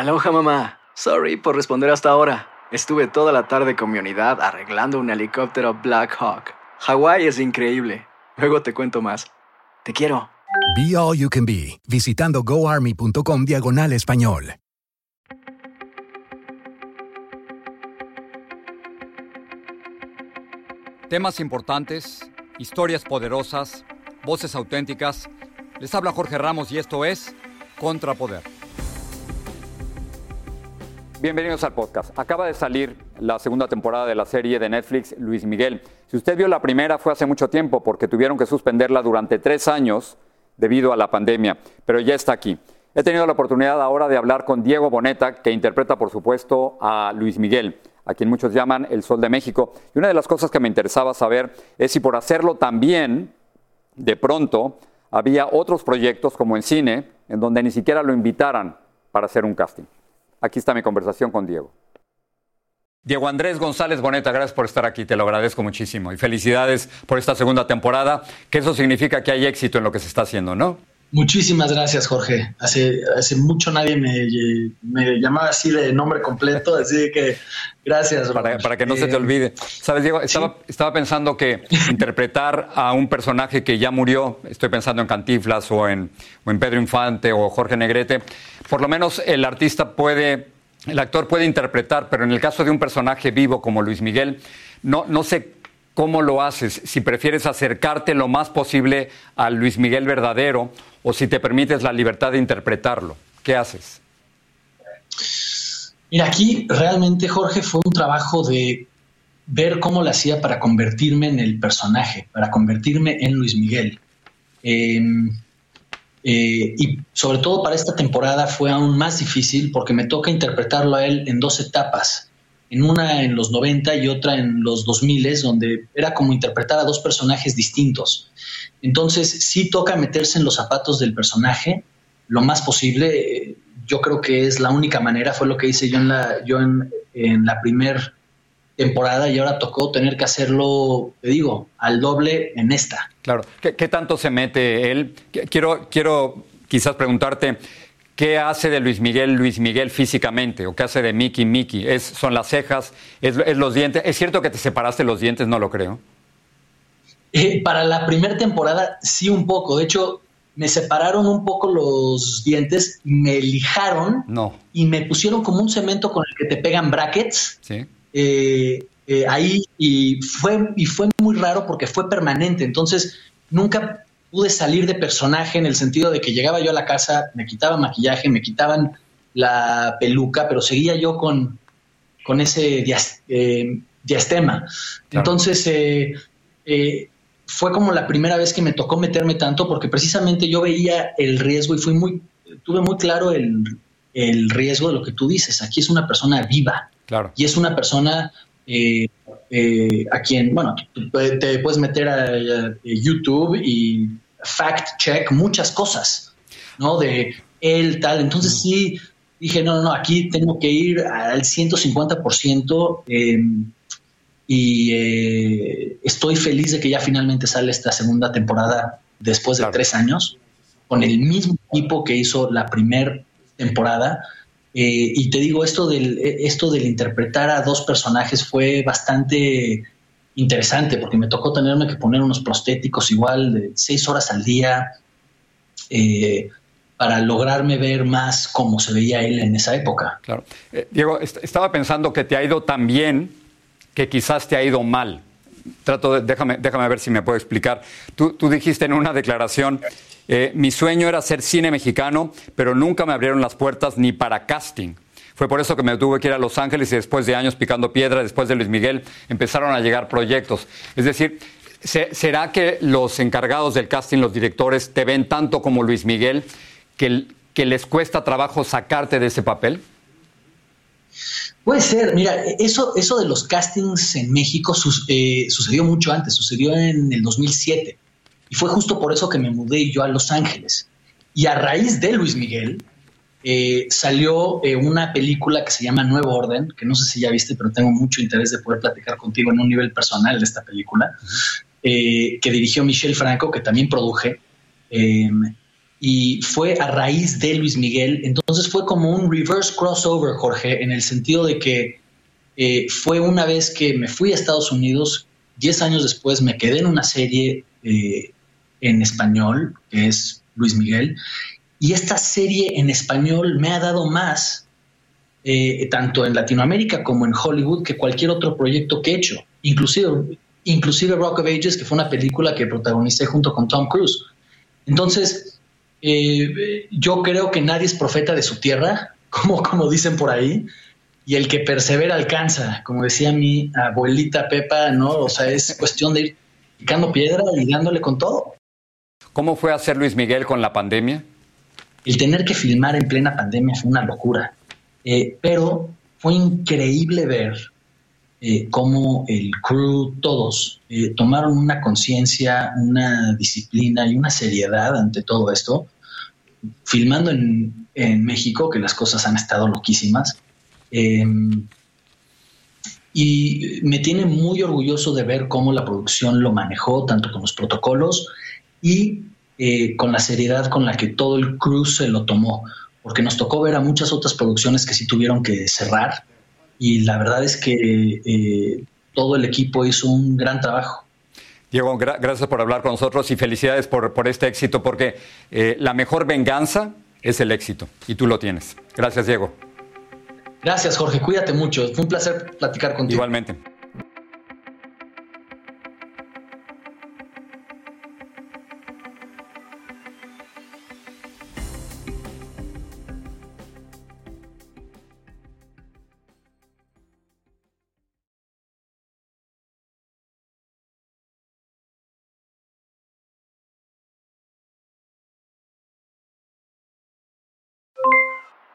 Aloha mamá. Sorry por responder hasta ahora. Estuve toda la tarde con mi unidad arreglando un helicóptero Black Hawk. Hawái es increíble. Luego te cuento más. Te quiero. Be All You Can Be, visitando goarmy.com diagonal español. Temas importantes, historias poderosas, voces auténticas. Les habla Jorge Ramos y esto es Contrapoder. Bienvenidos al podcast. Acaba de salir la segunda temporada de la serie de Netflix Luis Miguel. Si usted vio la primera fue hace mucho tiempo porque tuvieron que suspenderla durante tres años debido a la pandemia, pero ya está aquí. He tenido la oportunidad ahora de hablar con Diego Boneta, que interpreta por supuesto a Luis Miguel, a quien muchos llaman el Sol de México. Y una de las cosas que me interesaba saber es si por hacerlo también, de pronto, había otros proyectos como en cine, en donde ni siquiera lo invitaran para hacer un casting. Aquí está mi conversación con Diego. Diego Andrés González Boneta, gracias por estar aquí, te lo agradezco muchísimo. Y felicidades por esta segunda temporada, que eso significa que hay éxito en lo que se está haciendo, ¿no? Muchísimas gracias, Jorge. Hace, hace mucho nadie me, me llamaba así de nombre completo, así que gracias. Para, para que no se te eh, olvide. Sabes, Diego, estaba, estaba pensando que interpretar a un personaje que ya murió, estoy pensando en Cantiflas o en, o en Pedro Infante o Jorge Negrete, por lo menos el artista puede, el actor puede interpretar, pero en el caso de un personaje vivo como Luis Miguel, no, no sé cómo lo haces, si prefieres acercarte lo más posible al Luis Miguel verdadero o si te permites la libertad de interpretarlo. ¿Qué haces? Mira, aquí realmente, Jorge, fue un trabajo de ver cómo lo hacía para convertirme en el personaje, para convertirme en Luis Miguel. Em, eh, y sobre todo para esta temporada fue aún más difícil porque me toca interpretarlo a él en dos etapas. En una en los 90 y otra en los 2000, donde era como interpretar a dos personajes distintos. Entonces, sí toca meterse en los zapatos del personaje lo más posible. Yo creo que es la única manera, fue lo que hice yo en la, yo en, la primer temporada y ahora tocó tener que hacerlo, te digo, al doble en esta. Claro. ¿Qué, tanto se mete él? Quiero, quiero quizás preguntarte, ¿qué hace de Luis Miguel Luis Miguel físicamente? ¿O qué hace de Mickey Mickey? ¿Es, ¿Son las cejas? ¿Es, los dientes? ¿Es cierto que te separaste los dientes? No lo creo. Eh, para la primera temporada, sí, un poco. De hecho, me separaron un poco los dientes, me lijaron no. y me pusieron como un cemento con el que te pegan brackets. Sí eh, eh, ahí y fue, y fue muy raro porque fue permanente. Entonces, nunca pude salir de personaje en el sentido de que llegaba yo a la casa, me quitaban maquillaje, me quitaban la peluca, pero seguía yo con, con ese eh, diastema. Entonces, fue como la primera vez que me tocó meterme tanto porque precisamente yo veía el riesgo y fui muy, tuve muy claro el, el riesgo de lo que tú dices. Aquí es una persona viva. Y es una persona eh, eh, a quien, bueno, te puedes meter a, YouTube y fact check muchas cosas, ¿no? De él, tal. Entonces sí, dije, no, no, no, aquí tengo que ir al 150% em, y eh, estoy feliz de que ya finalmente sale esta segunda temporada después de tres años, con el mismo equipo que hizo la primera temporada eh, y te digo, esto del, esto del interpretar a dos personajes fue bastante interesante porque me tocó tenerme que poner unos prostéticos igual de seis horas al día eh, para lograrme ver más como se veía él en esa época. Claro. Eh, Diego, estaba pensando que te ha ido tan bien que quizás te ha ido mal. Trato de, déjame, déjame ver si me puedo explicar. Tú, tú dijiste en una declaración eh, mi sueño era hacer cine mexicano, pero nunca me abrieron las puertas ni para casting. Fue por eso que me tuve que ir a Los Ángeles y después de años picando piedra, después de Luis Miguel, empezaron a llegar proyectos. Es decir, ¿será que los encargados del casting, los directores, te ven tanto como Luis Miguel que, que les cuesta trabajo sacarte de ese papel? Puede ser, mira, eso, eso de los castings en México eh, sucedió mucho antes, sucedió en el 2007. Y fue justo por eso que me mudé yo a Los Ángeles. Y a raíz de Luis Miguel, eh, salió eh, una película que se llama Nuevo Orden, que no sé si ya viste, pero tengo mucho interés de poder platicar contigo en un nivel personal de esta película, eh, que dirigió Michelle Franco, que también produje. Y fue a raíz de Luis Miguel. Entonces fue como un reverse crossover, Jorge, en el sentido de que eh, fue una vez que me fui a Estados Unidos, 10 años después me quedé en una serie eh, en español, que es Luis Miguel, y esta serie en español me ha dado más, eh, tanto en Latinoamérica como en Hollywood, que cualquier otro proyecto que he hecho, inclusive, inclusive Rock of Ages, que fue una película que protagonicé junto con Tom Cruise. Entonces, eh, yo creo que nadie es profeta de su tierra, como, como dicen por ahí, y el que persevera alcanza, como decía mi abuelita Pepa, ¿no? O sea, es cuestión de ir picando piedra y dándole con todo. ¿Cómo fue hacer Luis Miguel con la pandemia? El tener que filmar en plena pandemia fue una locura, eh, pero fue increíble ver eh, cómo el crew, todos, eh, tomaron una conciencia, una disciplina y una seriedad ante todo esto, filmando en, en México, que las cosas han estado loquísimas. Em, y me tiene muy orgulloso de ver cómo la producción lo manejó, tanto con los protocolos y eh, con la seriedad con la que todo el crew se lo tomó, porque nos tocó ver a muchas otras producciones que sí tuvieron que cerrar y la verdad es que eh, todo el equipo hizo un gran trabajo. Diego, gracias por hablar con nosotros y felicidades por, por este éxito, porque eh, la mejor venganza es el éxito y tú lo tienes. Gracias, Diego. Gracias, Jorge. Cuídate mucho. Fue un placer platicar contigo. Igualmente.